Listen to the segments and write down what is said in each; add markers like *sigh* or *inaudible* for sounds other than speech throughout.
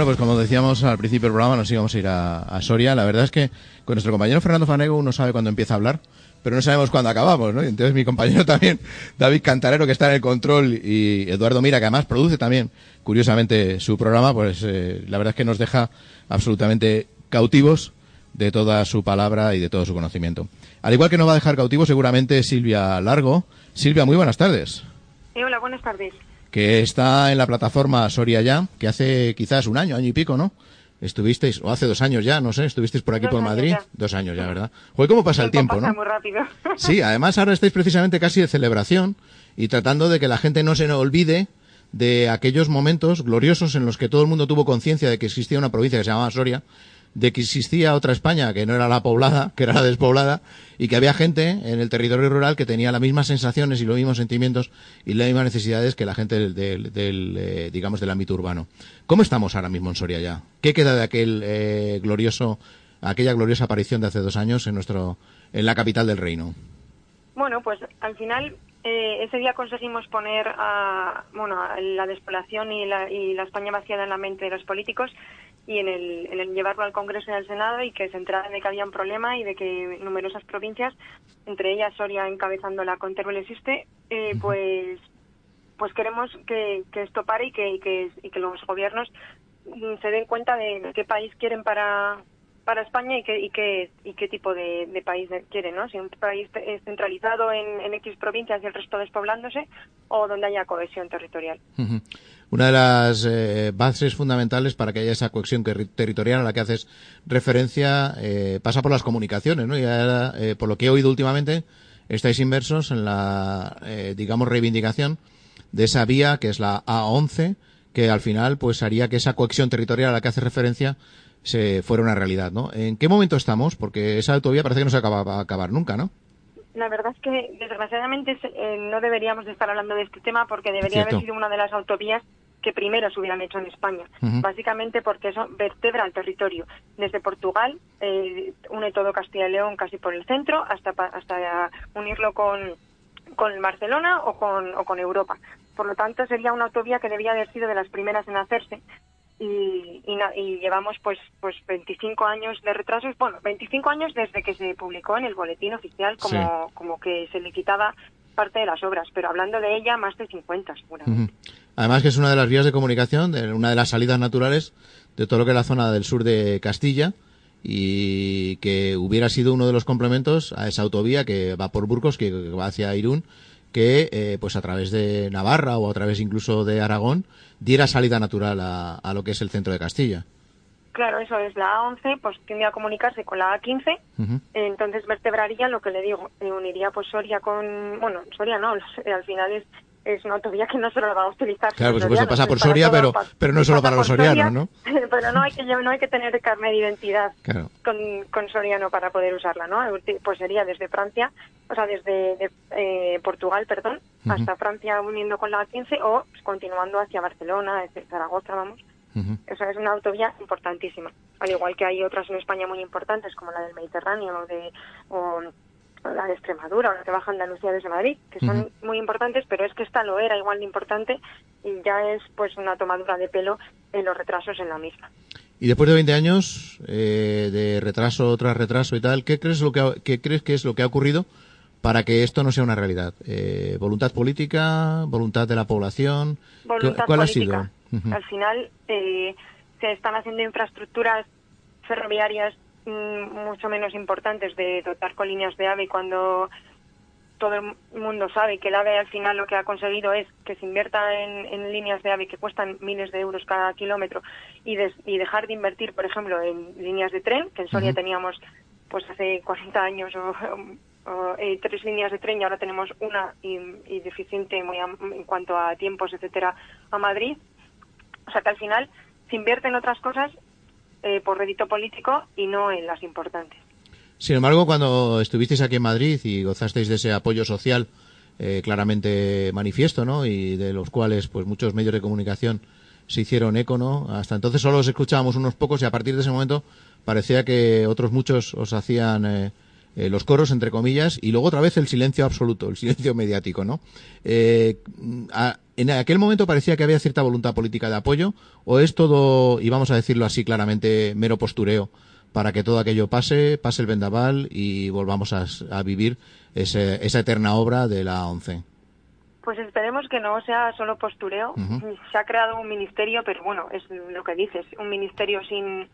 Bueno, pues como decíamos al principio del programa, nos íbamos a ir a, Soria. La verdad es que con nuestro compañero Fernando Fanego uno sabe cuándo empieza a hablar, pero no sabemos cuándo acabamos, ¿no? entonces mi compañero *laughs* también, David Cantarero, que está en el control, y Eduardo Mira, que además produce también, curiosamente, su programa, pues eh, la verdad es que nos deja absolutamente cautivos de toda su palabra y de todo su conocimiento. Al igual que nos va a dejar cautivos seguramente Silvia Largo. Silvia, muy buenas tardes. hola, buenas tardes que está en la plataforma Soria Ya, que hace quizás un año, año y pico, ¿no? Estuvisteis, o hace dos años ya, no sé, estuvisteis por aquí por Madrid. Dos años ya, ¿verdad? Joder, ¿cómo pasa el, tiempo, pasa muy rápido. *laughs* Sí, además ahora estáis precisamente casi de celebración y tratando de que la gente no se olvide de aquellos momentos gloriosos en los que todo el mundo tuvo conciencia de que existía una provincia que se llamaba Soria de que existía otra España que no era la poblada, que era la despoblada, y que había gente en el territorio rural que tenía las mismas sensaciones y los mismos sentimientos y las mismas necesidades que la gente del, eh, digamos, del ámbito urbano. ¿Cómo estamos ahora mismo en Soria ya? ¿Qué queda de aquel eh, glorioso, aquella gloriosa aparición de hace dos años en nuestro, en la capital del reino? Bueno, pues al final eh, ese día conseguimos poner a, bueno, la despoblación y la, y la España vaciada en la mente de los políticos y en el, llevarlo al Congreso y al Senado y que se enteraran de que había un problema y de que numerosas provincias, entre ellas Soria encabezándola con Teruel existe, eh, pues pues queremos que, esto pare y que, y que, los gobiernos mm, se den cuenta de qué país quieren para, para España y qué, y qué, y qué tipo de, país quieren, ¿no? Si un país centralizado en, en, X provincias y el resto despoblándose o donde haya cohesión territorial. Una de las eh, bases fundamentales para que haya esa cohesión territorial a la que haces referencia eh, pasa por las comunicaciones, ¿no? Y eh, por lo que he oído últimamente, estáis inversos en la, digamos, reivindicación de esa vía que es la A11, que al final pues haría que esa cohesión territorial a la que hace referencia se fuera una realidad, ¿no? ¿En qué momento estamos? Porque esa autovía parece que no se acaba, va a acabar nunca, ¿no? La verdad es que desgraciadamente no deberíamos de estar hablando de este tema porque debería haber sido una de las autovías que primero se hubieran hecho en España, básicamente porque eso vertebra el territorio. Desde Portugal eh, une todo Castilla y León casi por el centro hasta, hasta unirlo con, con Barcelona o con, o con Europa. Por lo tanto, sería una autovía que debía haber sido de las primeras en hacerse y, y, llevamos pues pues 25 años de retrasos, bueno, 25 años desde que se publicó en el boletín oficial como, como que se licitaba parte de las obras, pero hablando de ella más de 50 seguramente. Además que es una de las vías de comunicación, de una de las salidas naturales de todo lo que es la zona del sur de Castilla y que hubiera sido uno de los complementos a esa autovía que va por Burgos, que va hacia Irún, que eh, pues a través de Navarra o a través incluso de Aragón diera salida natural a, lo que es el centro de Castilla. Claro, eso es la A11, pues tendría a comunicarse con la A15, entonces vertebraría lo que le digo, uniría pues Soria con, bueno, Soria no, *laughs* al final es es una autovía que no solo la va a utilizar. Claro, por supuesto, pasa por Soria, pero, pero no solo para los sorianos, ¿no? *laughs* pero no hay que no hay que tener carnet de identidad con, con soriano para poder usarla, ¿no? Pues sería desde Francia, o sea, desde eh, Portugal, perdón, hasta Francia uniendo con la 15 o pues, continuando hacia Barcelona, Zaragoza, vamos. Esa es una autovía importantísima. Al igual que hay otras en España muy importantes, como la del Mediterráneo o de la de Extremadura o la que baja Andalucía desde Madrid, que son muy importantes, pero es que esta lo era igual de importante y ya es pues una tomadura de pelo en los retrasos en la misma. Y después de 20 años eh, de retraso tras retraso y tal, ¿qué crees, lo que qué crees que es lo que ha ocurrido para que esto no sea una realidad? Eh, ¿Voluntad política? ¿Voluntad de la población? ¿Cuál ha sido? Al final eh, se están haciendo infraestructuras ferroviarias mucho menos importantes de dotar con líneas de AVE cuando todo el mundo sabe que el AVE al final lo que ha conseguido es que se invierta en, líneas de AVE que cuestan miles de euros cada kilómetro y, y, dejar de invertir, por ejemplo, en líneas de tren, que en Soria teníamos pues hace 40 años o, eh, tres líneas de tren y ahora tenemos una y, deficiente muy en cuanto a tiempos, etcétera, a Madrid. O sea que al final se invierte en otras cosas eh, por rédito político y no en las importantes. Sin embargo, cuando estuvisteis aquí en Madrid y gozasteis de ese apoyo social eh, claramente manifiesto, ¿no? Y de los cuales, pues, muchos medios de comunicación se hicieron eco, ¿no? Hasta entonces solo os escuchábamos unos pocos y a partir de ese momento parecía que otros muchos os hacían eh, eh, los coros, entre comillas, y luego otra vez el silencio absoluto, el silencio *laughs* mediático, ¿no? Eh, en aquel momento parecía que había cierta voluntad política de apoyo, o es todo, y vamos a decirlo así claramente, mero postureo, para que todo aquello pase, pase el vendaval y volvamos a, vivir esa eterna obra de la ONCE. Pues esperemos que no sea solo postureo. Se ha creado un ministerio, pero bueno, es lo que dices, un ministerio sin,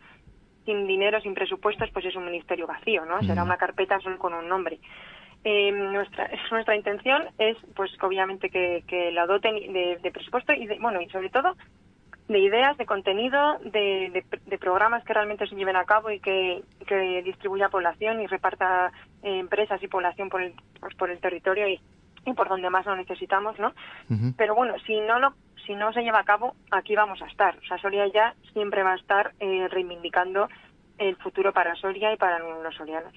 sin dinero, sin presupuestos, pues es un ministerio vacío, ¿no? Será una carpeta solo con un nombre. Eh, nuestra nuestra intención es, pues, obviamente que, que la doten de, presupuesto y, de, bueno, y sobre todo de ideas, de contenido, de, de, programas que realmente se lleven a cabo y que, que distribuya población y reparta eh, empresas y población por el, pues, por el territorio y, y por donde más lo necesitamos, ¿no? Pero bueno, si no lo si no se lleva a cabo, aquí vamos a estar. O sea, Soria ya siempre va a estar eh, reivindicando el futuro para Soria y para los sorianos.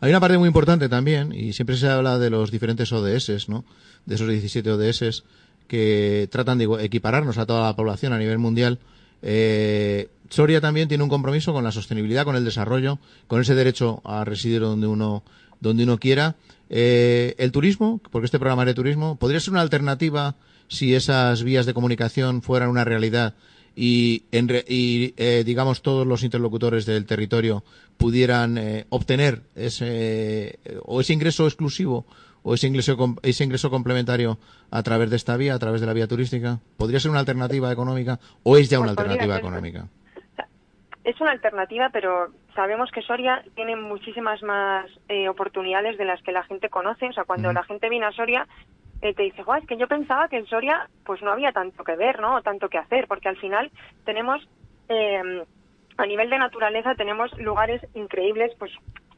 Hay una parte muy importante también, y siempre se habla de los diferentes ODS, ¿no? De esos 17 ODS que tratan de equipararnos a toda la población a nivel mundial. Eh, Soria también tiene un compromiso con la sostenibilidad, con el desarrollo, con ese derecho a residir donde uno donde uno quiera. Eh, el turismo, porque este programa es de turismo, podría ser una alternativa si esas vías de comunicación fueran una realidad y, eh, digamos todos los interlocutores del territorio pudieran eh, obtener ese o ese ingreso exclusivo o ese ingreso ese ingreso complementario a través de esta vía, a través de la vía turística, podría ser una alternativa económica o es ya una pues alternativa económica. Es una alternativa, pero sabemos que Soria tiene muchísimas más eh, oportunidades de las que la gente conoce. O sea, cuando la gente viene a Soria, eh, te dice, es que yo pensaba que en Soria pues no había tanto que ver, ¿no? O tanto que hacer, porque al final tenemos, eh, a nivel de naturaleza, tenemos lugares increíbles, pues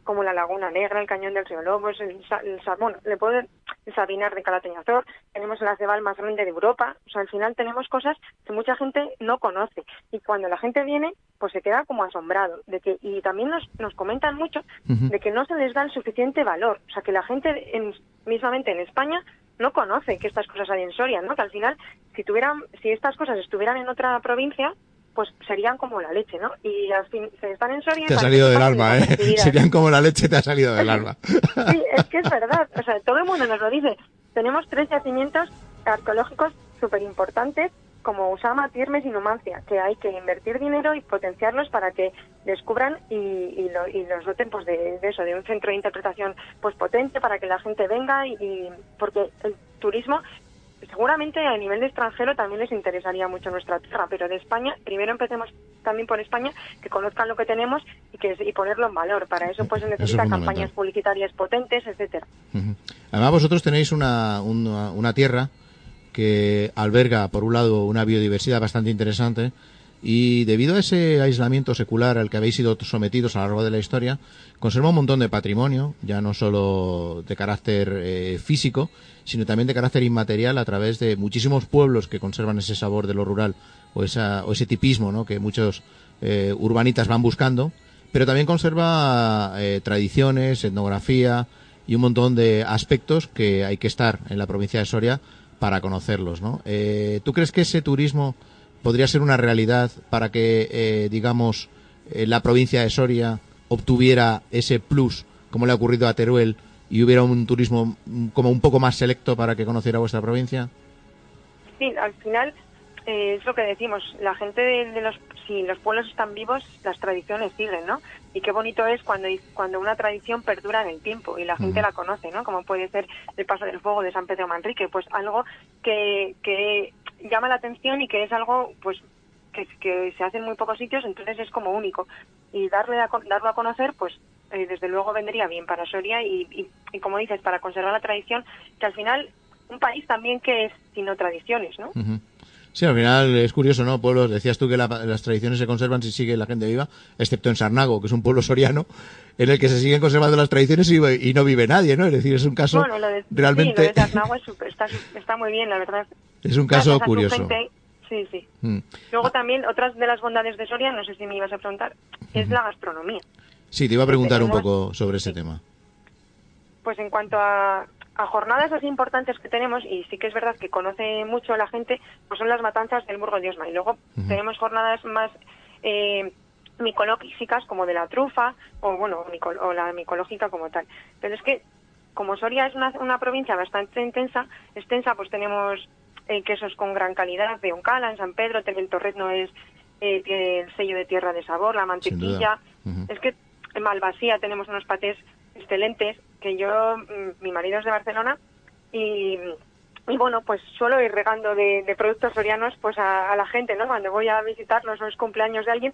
como la Laguna Negra, el Cañón del Río Lobos, el, el, bueno, le puedo, el Sabinar de Calateñazor, tenemos el Acebal más grande de Europa, o sea, al final tenemos cosas que mucha gente no conoce y cuando la gente viene, pues se queda como asombrado de que y también nos, nos comentan mucho de que no se les da el suficiente valor, o sea, que la gente en, mismamente en España no conoce que estas cosas hay en Soria, ¿no? Que al final si tuvieran si estas cosas estuvieran en otra provincia, pues serían como la leche, ¿no? Y al fin se están en Soria. Te ha salido del alma, ¿eh? *laughs* Serían como la leche, te ha salido del alma. *laughs* sí, es que es verdad. O sea, todo el mundo nos lo dice. Tenemos tres yacimientos arqueológicos súper importantes como Usama, Tiermes y Numancia, que hay que invertir dinero y potenciarlos para que descubran y, y, los doten pues de, eso, de un centro de interpretación pues potente para que la gente venga y porque el turismo seguramente a nivel de extranjero también les interesaría mucho nuestra tierra, pero de España, primero empecemos también por España, que conozcan lo que tenemos y que y ponerlo en valor. Para eso pues se necesita campañas publicitarias potentes, etcétera. Además vosotros tenéis una, una, una tierra que alberga, por un lado, una biodiversidad bastante interesante, y debido a ese aislamiento secular al que habéis sido sometidos a lo largo de la historia, conserva un montón de patrimonio, ya no solo de carácter eh, físico, sino también de carácter inmaterial a través de muchísimos pueblos que conservan ese sabor de lo rural o, esa, o ese tipismo ¿no? que muchos eh, urbanitas van buscando, pero también conserva eh, tradiciones, etnografía y un montón de aspectos que hay que estar en la provincia de Soria para conocerlos. ¿no? ¿Tú crees que ese turismo podría ser una realidad para que, eh, digamos, eh, la provincia de Soria obtuviera ese plus, como le ha ocurrido a Teruel, y hubiera un turismo mm, como un poco más selecto para que conociera vuestra provincia? Sí, al final eh, es lo que decimos, la gente de, los, si los pueblos están vivos, las tradiciones siguen, ¿no? Y qué bonito es cuando, cuando una tradición perdura en el tiempo y la gente la conoce, ¿no? Como puede ser el Paso del Fuego de San Pedro Manrique, pues algo que, que llama la atención y que es algo pues que, se hace en muy pocos sitios, entonces es como único. Y darle a, darlo a conocer, pues eh, desde luego vendría bien para Soria y, y, como dices, para conservar la tradición, que al final un país también que es sino tradiciones, ¿no? Sí, al final es curioso, ¿no? Pueblos, decías tú que las tradiciones se conservan si sigue la gente viva, excepto en Sarnago, que es un pueblo soriano, en el que se siguen conservando las tradiciones y, no vive nadie, ¿no? Es decir, es un caso bueno, lo de, realmente... Sí, lo de Sarnago está, está, muy bien, la verdad. *laughs* Es un caso curioso. sí, sí. Mm. Luego también, otras de las bondades de Soria, no sé si me ibas a preguntar, es la gastronomía. Sí, te iba a preguntar un poco sobre ese tema. Pues en cuanto a, jornadas así importantes que tenemos, y sí que es verdad que conoce mucho la gente, pues son las matanzas del Burgo de Osma. Y luego tenemos jornadas más, eh, micológicas como de la trufa o bueno o la micológica como tal. Pero es que como Soria es una, una provincia bastante intensa extensa pues tenemos eh, quesos con gran calidad de Oncala en San Pedro el Torretno es eh, tiene el sello de tierra de sabor la mantequilla. Es que en Malvasía tenemos unos patés excelentes que yo mm, mi marido es de Barcelona y y bueno, pues suelo ir regando de, productos sorianos pues a, la gente, ¿no? Cuando voy a visitarlos o es cumpleaños de alguien,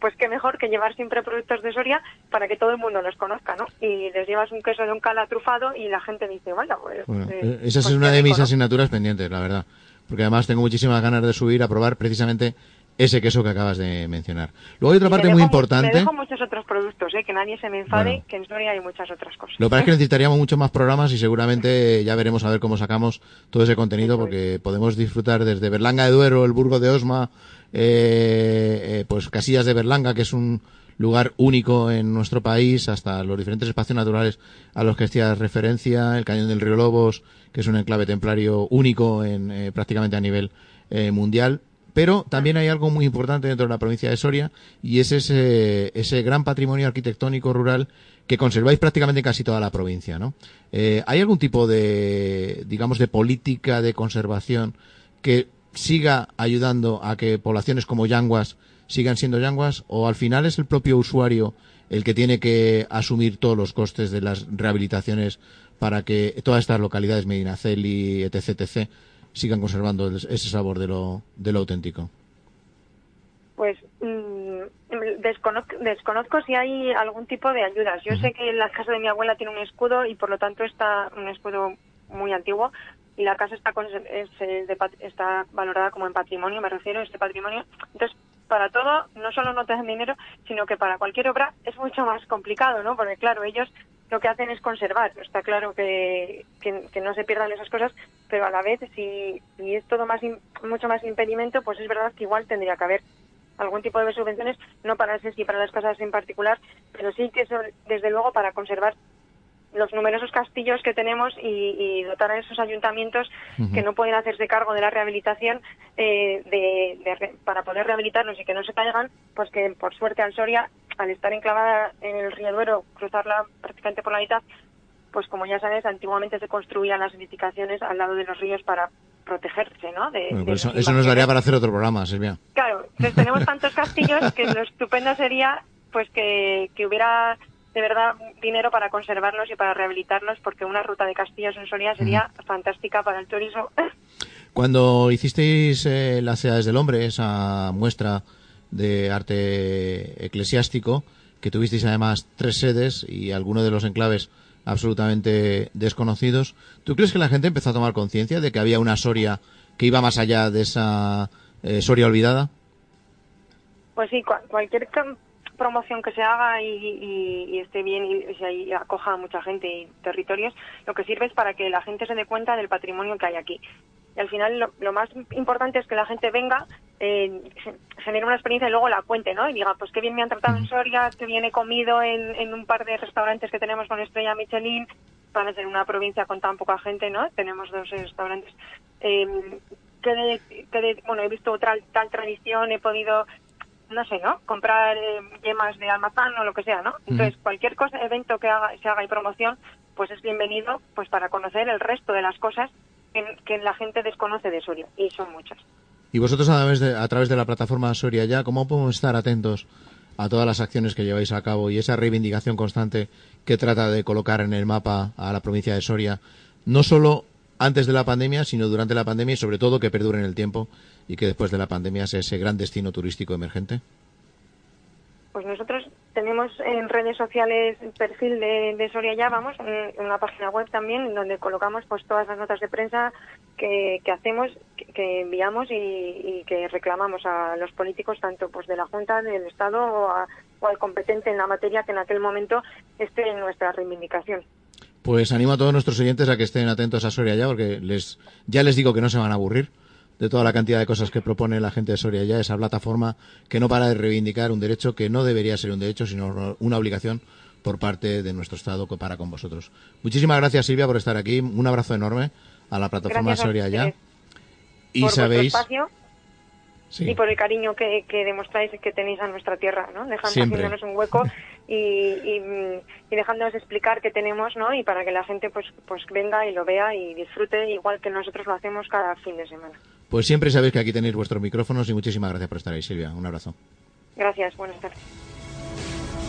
pues qué mejor que llevar siempre productos de Soria para que todo el mundo los conozca, ¿no? Y les llevas un queso de un cala trufado y la gente dice, pues... Eh, eh, esa es pues una de mis asignaturas pendientes, la verdad. Porque además tengo muchísimas ganas de subir a probar precisamente ese queso que acabas de mencionar. Luego hay otra parte muy importante. Me dejo muchos otros productos, ¿eh? que nadie se me enfade, que en Soria hay muchas otras cosas. Lo que pasa es que *laughs* necesitaríamos muchos más programas y seguramente ya veremos a ver cómo sacamos todo ese contenido, porque podemos disfrutar desde Berlanga de Duero, el Burgo de Osma, eh, eh, pues Casillas de Berlanga, que es un lugar único en nuestro país, hasta los diferentes espacios naturales a los que hacías referencia, el Cañón del Río Lobos, que es un enclave templario único en, eh, prácticamente a nivel mundial pero también hay algo muy importante dentro de la provincia de Soria y es ese, ese gran patrimonio arquitectónico rural que conserváis prácticamente en casi toda la provincia, ¿no? Eh, ¿Hay algún tipo de, digamos, de política de conservación que siga ayudando a que poblaciones como Yanguas sigan siendo Yanguas o al final es el propio usuario el que tiene que asumir todos los costes de las rehabilitaciones para que todas estas localidades, Medinaceli, etc., etc., sigan conservando ese sabor de lo, de lo auténtico? Pues mm, desconozco, desconozco, si hay algún tipo de ayudas. Yo sé que la casa de mi abuela tiene un escudo y por lo tanto está un escudo muy antiguo y la casa está, está valorada como en patrimonio, me refiero a este patrimonio. Entonces, para todo, no solo no te dan dinero, sino que para cualquier obra es mucho más complicado, ¿no? Porque claro, ellos lo que hacen es conservar. Está claro que, que, no se pierdan esas cosas, pero a la vez, si, si es todo más mucho más impedimento, pues es verdad que igual tendría que haber algún tipo de subvenciones, no para ese y para las casas en particular, pero sí que son, desde luego, para conservar los numerosos castillos que tenemos y, dotar a esos ayuntamientos que no pueden hacerse cargo de la rehabilitación eh, de, para poder rehabilitarlos y que no se caigan, pues que por suerte al Soria al estar enclavada en el río Duero, cruzarla prácticamente por la mitad, pues como ya sabes, antiguamente se construían las edificaciones al lado de los ríos para protegerse, ¿no? Pues eso, nos daría para hacer otro programa, Silvia. Claro, pues tenemos tantos castillos que lo estupendo sería pues que, hubiera de verdad dinero para conservarlos y para rehabilitarlos, porque una ruta de castillos en Soria sería fantástica para el turismo. Cuando hicisteis eh, las ciudades del hombre, esa muestra de arte eclesiástico, que tuvisteis además tres sedes y algunos de los enclaves absolutamente desconocidos. ¿Tú crees que la gente empezó a tomar conciencia de que había una Soria que iba más allá de esa eh, Soria olvidada? Pues sí, cualquier promoción que se haga y, esté bien y, acoja a mucha gente y territorios, lo que sirve es para que la gente se dé cuenta del patrimonio que hay aquí. Y al final lo, más importante es que la gente venga, eh, genere una experiencia y luego la cuente, ¿no? Y diga, pues qué bien me han tratado en Soria, qué bien he comido en, un par de restaurantes que tenemos con estrella Michelin, para ser una provincia con tan poca gente, ¿no? Tenemos dos restaurantes. Eh, que bueno, he visto otra tal tradición, he podido no sé, ¿no? Comprar eh, yemas de almazán o lo que sea, ¿no? Entonces, cualquier cosa, evento que haga, se haga y promoción, pues es bienvenido pues para conocer el resto de las cosas que, la gente desconoce de Soria, y son muchas. Y vosotros a través de, a través de la plataforma Soria ya, ¿cómo podemos estar atentos a todas las acciones que lleváis a cabo y esa reivindicación constante que trata de colocar en el mapa a la provincia de Soria, no solo antes de la pandemia, sino durante la pandemia y sobre todo que perdure en el tiempo y que después de la pandemia sea ese gran destino turístico emergente? Pues nosotros tenemos en redes sociales el perfil de, Soria Ya, vamos, una página web también, donde colocamos pues todas las notas de prensa que, hacemos, que, enviamos y, que reclamamos a los políticos, tanto pues de la Junta, del Estado o, o al competente en la materia que en aquel momento esté en nuestra reivindicación. Pues animo a todos nuestros oyentes a que estén atentos a Soria Ya, porque les, ya les digo que no se van a aburrir de toda la cantidad de cosas que propone la gente de Soria ya, esa plataforma que no para de reivindicar un derecho que no debería ser un derecho, sino una obligación por parte de nuestro Estado para con vosotros. Muchísimas gracias, Silvia, por estar aquí. Un abrazo enorme a la plataforma Soria ya. Y sabéis. Y por el cariño que, que demostráis que tenéis a nuestra tierra, ¿no? Dejando, haciéndonos un hueco y, y, y, dejándonos explicar qué tenemos, ¿no? Y para que la gente pues, pues venga y lo vea y disfrute igual que nosotros lo hacemos cada fin de semana. Pues siempre sabéis que aquí tenéis vuestros micrófonos y muchísimas gracias por estar ahí, Silvia. Un abrazo. Gracias, buenas tardes.